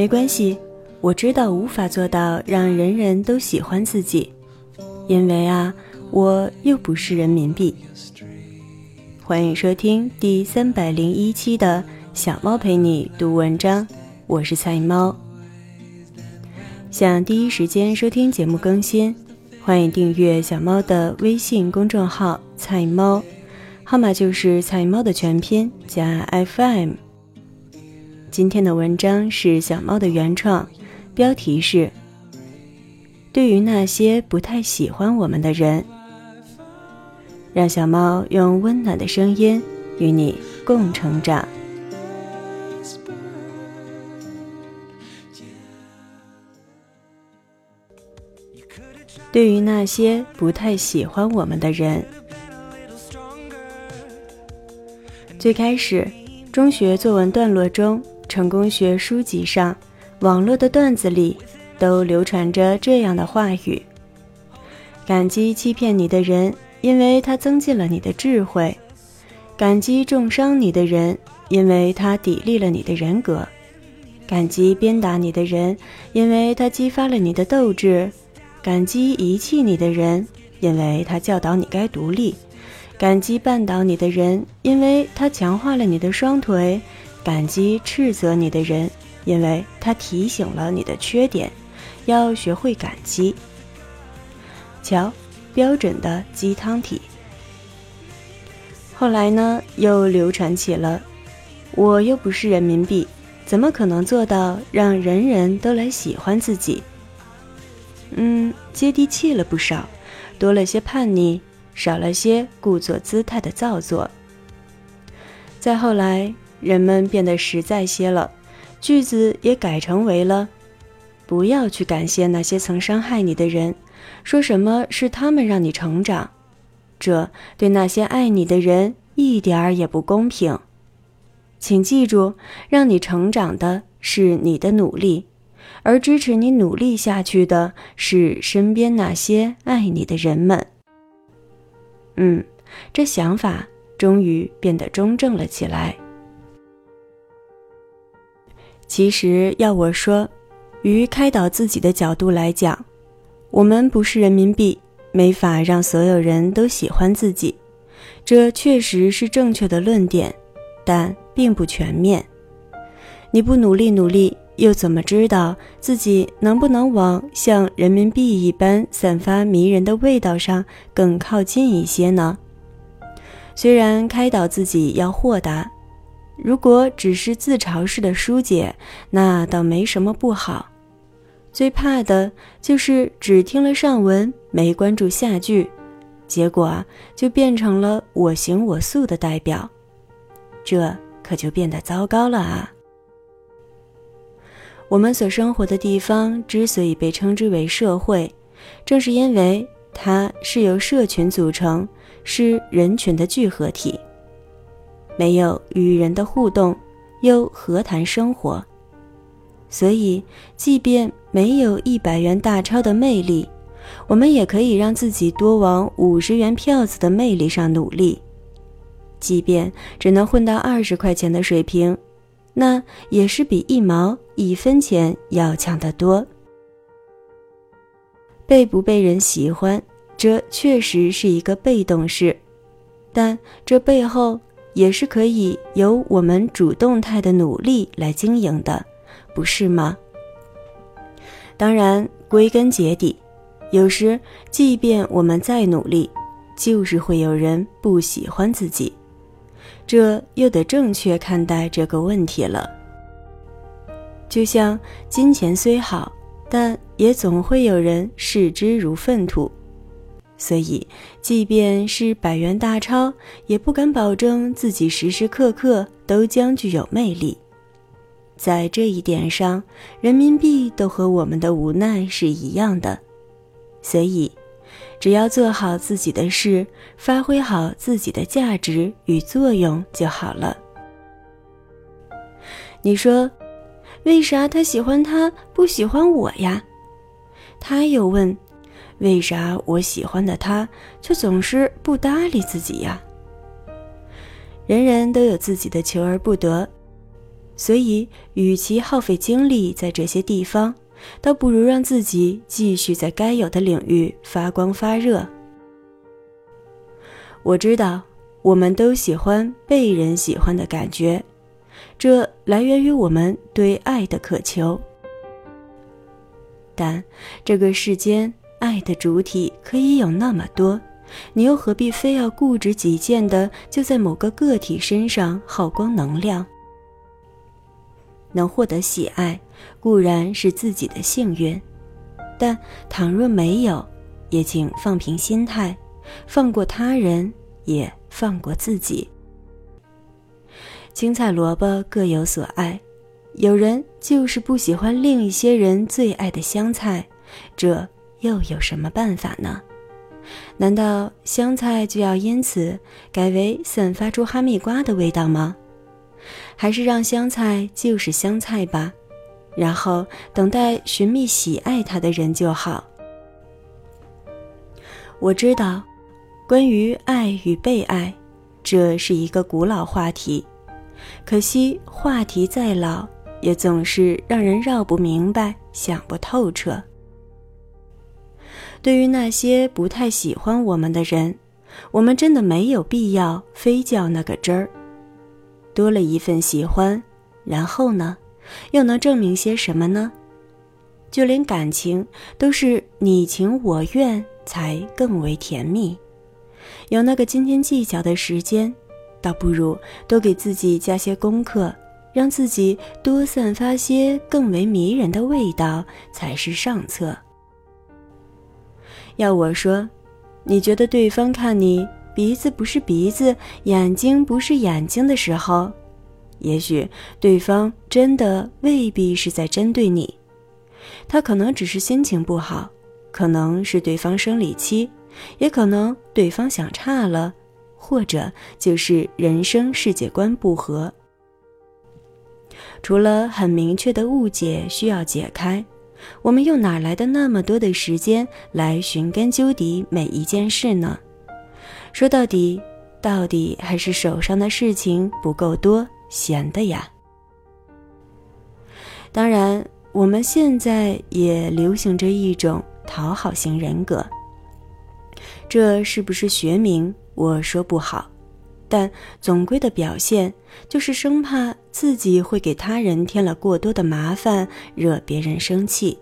没关系，我知道无法做到让人人都喜欢自己，因为啊，我又不是人民币。欢迎收听第三百零一期的小猫陪你读文章，我是菜猫。想第一时间收听节目更新，欢迎订阅小猫的微信公众号“菜猫”，号码就是“菜猫”的全拼加 FM。今天的文章是小猫的原创，标题是“对于那些不太喜欢我们的人”，让小猫用温暖的声音与你共成长。对于那些不太喜欢我们的人，最开始，中学作文段落中、成功学书籍上、网络的段子里，都流传着这样的话语：感激欺骗你的人，因为他增进了你的智慧；感激重伤你的人，因为他砥砺了你的人格；感激鞭打你的人，因为他激发了你的斗志。感激遗弃你的人，因为他教导你该独立；感激绊倒你的人，因为他强化了你的双腿；感激斥责你的人，因为他提醒了你的缺点。要学会感激。瞧，标准的鸡汤体。后来呢，又流传起了：我又不是人民币，怎么可能做到让人人都来喜欢自己？嗯，接地气了不少，多了些叛逆，少了些故作姿态的造作。再后来，人们变得实在些了，句子也改成为了：不要去感谢那些曾伤害你的人，说什么是他们让你成长，这对那些爱你的人一点儿也不公平。请记住，让你成长的是你的努力。而支持你努力下去的是身边那些爱你的人们。嗯，这想法终于变得中正了起来。其实要我说，于开导自己的角度来讲，我们不是人民币，没法让所有人都喜欢自己。这确实是正确的论点，但并不全面。你不努力努力。又怎么知道自己能不能往像人民币一般散发迷人的味道上更靠近一些呢？虽然开导自己要豁达，如果只是自嘲式的疏解，那倒没什么不好。最怕的就是只听了上文，没关注下句，结果就变成了我行我素的代表，这可就变得糟糕了啊！我们所生活的地方之所以被称之为社会，正是因为它是由社群组成，是人群的聚合体。没有与人的互动，又何谈生活？所以，即便没有一百元大钞的魅力，我们也可以让自己多往五十元票子的魅力上努力。即便只能混到二十块钱的水平。那也是比一毛一分钱要强得多。被不被人喜欢，这确实是一个被动事，但这背后也是可以由我们主动态的努力来经营的，不是吗？当然，归根结底，有时即便我们再努力，就是会有人不喜欢自己。这又得正确看待这个问题了。就像金钱虽好，但也总会有人视之如粪土，所以即便是百元大钞，也不敢保证自己时时刻刻都将具有魅力。在这一点上，人民币都和我们的无奈是一样的，所以。只要做好自己的事，发挥好自己的价值与作用就好了。你说，为啥他喜欢他不喜欢我呀？他又问，为啥我喜欢的他却总是不搭理自己呀？人人都有自己的求而不得，所以，与其耗费精力在这些地方，倒不如让自己继续在该有的领域发光发热。我知道，我们都喜欢被人喜欢的感觉，这来源于我们对爱的渴求。但这个世间，爱的主体可以有那么多，你又何必非要固执己见的就在某个个体身上耗光能量？能获得喜爱固然是自己的幸运，但倘若没有，也请放平心态，放过他人，也放过自己。青菜萝卜各有所爱，有人就是不喜欢另一些人最爱的香菜，这又有什么办法呢？难道香菜就要因此改为散发出哈密瓜的味道吗？还是让香菜就是香菜吧，然后等待寻觅喜爱它的人就好。我知道，关于爱与被爱，这是一个古老话题。可惜话题再老，也总是让人绕不明白、想不透彻。对于那些不太喜欢我们的人，我们真的没有必要非较那个真儿。多了一份喜欢，然后呢，又能证明些什么呢？就连感情都是你情我愿才更为甜蜜。有那个斤斤计较的时间，倒不如多给自己加些功课，让自己多散发些更为迷人的味道才是上策。要我说，你觉得对方看你？鼻子不是鼻子，眼睛不是眼睛的时候，也许对方真的未必是在针对你，他可能只是心情不好，可能是对方生理期，也可能对方想差了，或者就是人生世界观不合。除了很明确的误解需要解开，我们又哪来的那么多的时间来寻根究底每一件事呢？说到底，到底还是手上的事情不够多，闲的呀。当然，我们现在也流行着一种讨好型人格。这是不是学名？我说不好，但总归的表现就是生怕自己会给他人添了过多的麻烦，惹别人生气。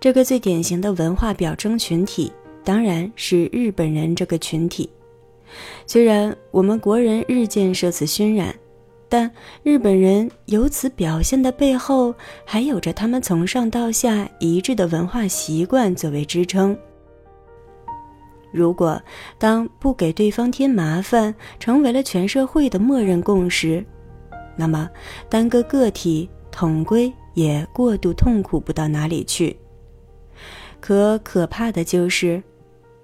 这个最典型的文化表征群体。当然是日本人这个群体。虽然我们国人日渐受此熏染，但日本人由此表现的背后，还有着他们从上到下一致的文化习惯作为支撑。如果当不给对方添麻烦成为了全社会的默认共识，那么单个个体统归也过度痛苦不到哪里去。可可怕的就是。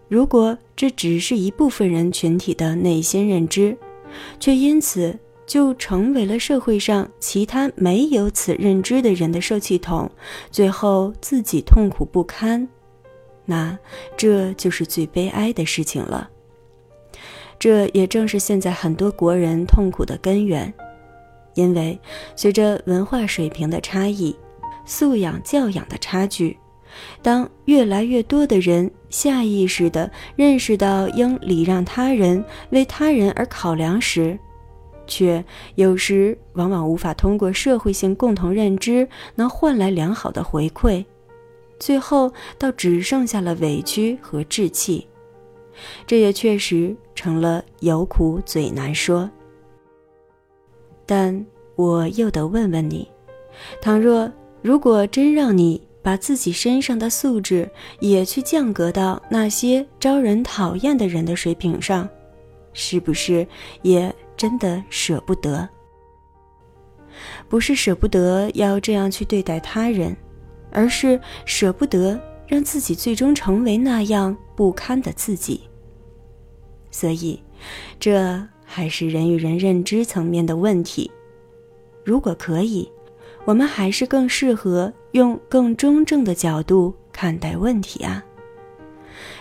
如果这只是一部分人群体的内心认知，却因此就成为了社会上其他没有此认知的人的受气筒，最后自己痛苦不堪，那这就是最悲哀的事情了。这也正是现在很多国人痛苦的根源，因为随着文化水平的差异、素养教养的差距。当越来越多的人下意识地认识到应礼让他人、为他人而考量时，却有时往往无法通过社会性共同认知能换来良好的回馈，最后倒只剩下了委屈和志气。这也确实成了有苦嘴难说。但我又得问问你：倘若如果真让你……把自己身上的素质也去降格到那些招人讨厌的人的水平上，是不是也真的舍不得？不是舍不得要这样去对待他人，而是舍不得让自己最终成为那样不堪的自己。所以，这还是人与人认知层面的问题。如果可以。我们还是更适合用更中正的角度看待问题啊。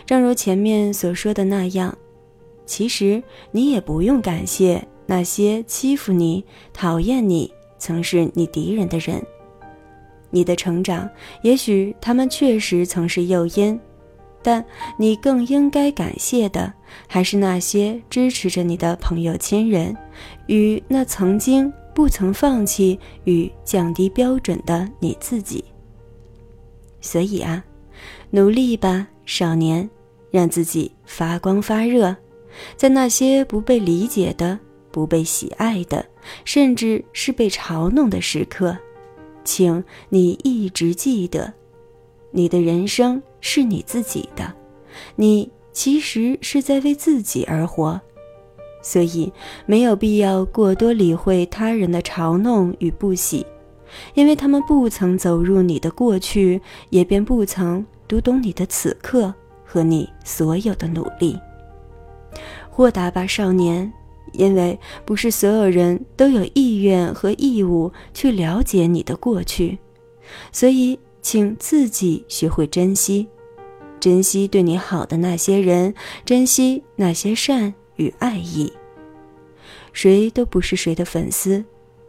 正如前面所说的那样，其实你也不用感谢那些欺负你、讨厌你、曾是你敌人的人。你的成长，也许他们确实曾是诱因，但你更应该感谢的，还是那些支持着你的朋友、亲人，与那曾经不曾放弃与降低标准的你自己。所以啊，努力吧，少年，让自己发光发热，在那些不被理解的、不被喜爱的，甚至是被嘲弄的时刻。请你一直记得，你的人生是你自己的，你其实是在为自己而活，所以没有必要过多理会他人的嘲弄与不喜，因为他们不曾走入你的过去，也便不曾读懂你的此刻和你所有的努力。豁达吧，少年。因为不是所有人都有意愿和义务去了解你的过去，所以请自己学会珍惜，珍惜对你好的那些人，珍惜那些善与爱意。谁都不是谁的粉丝，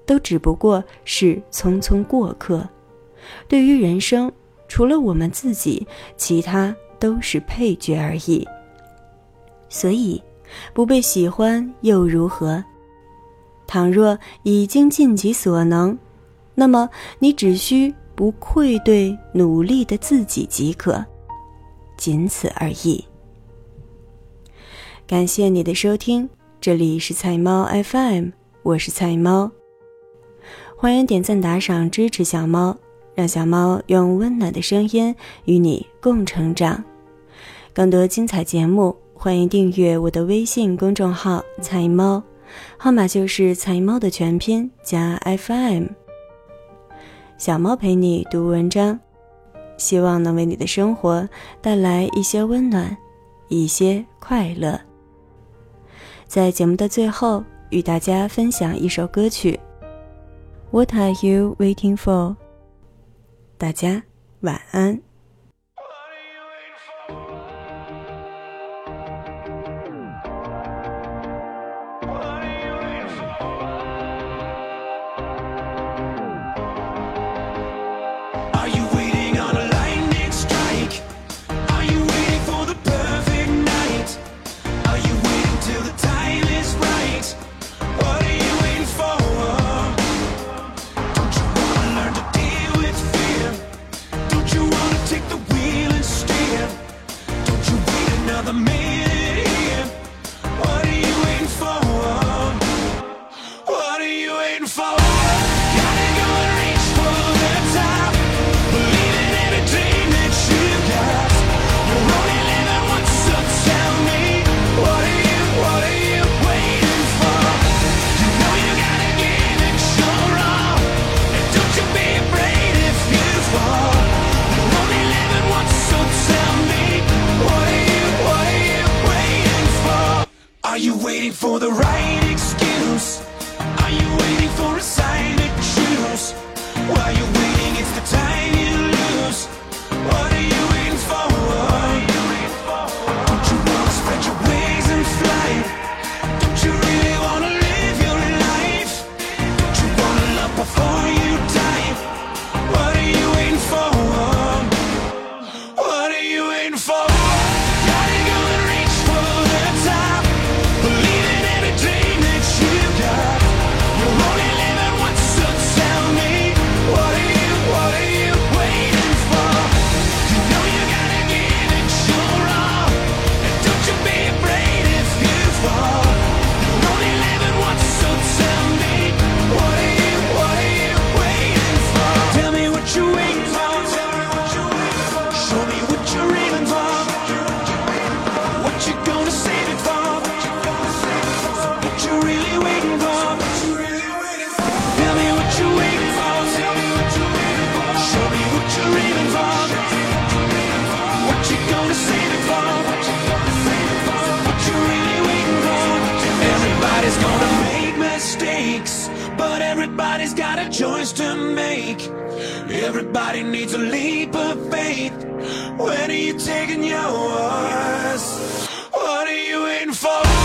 都只不过是匆匆过客。对于人生，除了我们自己，其他都是配角而已。所以。不被喜欢又如何？倘若已经尽己所能，那么你只需不愧对努力的自己即可，仅此而已。感谢你的收听，这里是菜猫 FM，我是菜猫。欢迎点赞打赏支持小猫，让小猫用温暖的声音与你共成长。更多精彩节目。欢迎订阅我的微信公众号“菜猫”，号码就是“菜猫”的全拼加 FM。小猫陪你读文章，希望能为你的生活带来一些温暖，一些快乐。在节目的最后，与大家分享一首歌曲《What Are You Waiting For》。大家晚安。While you're waiting, it's the time everybody's got a choice to make. Everybody needs a leap of faith. When are you taking yours? What are you waiting for?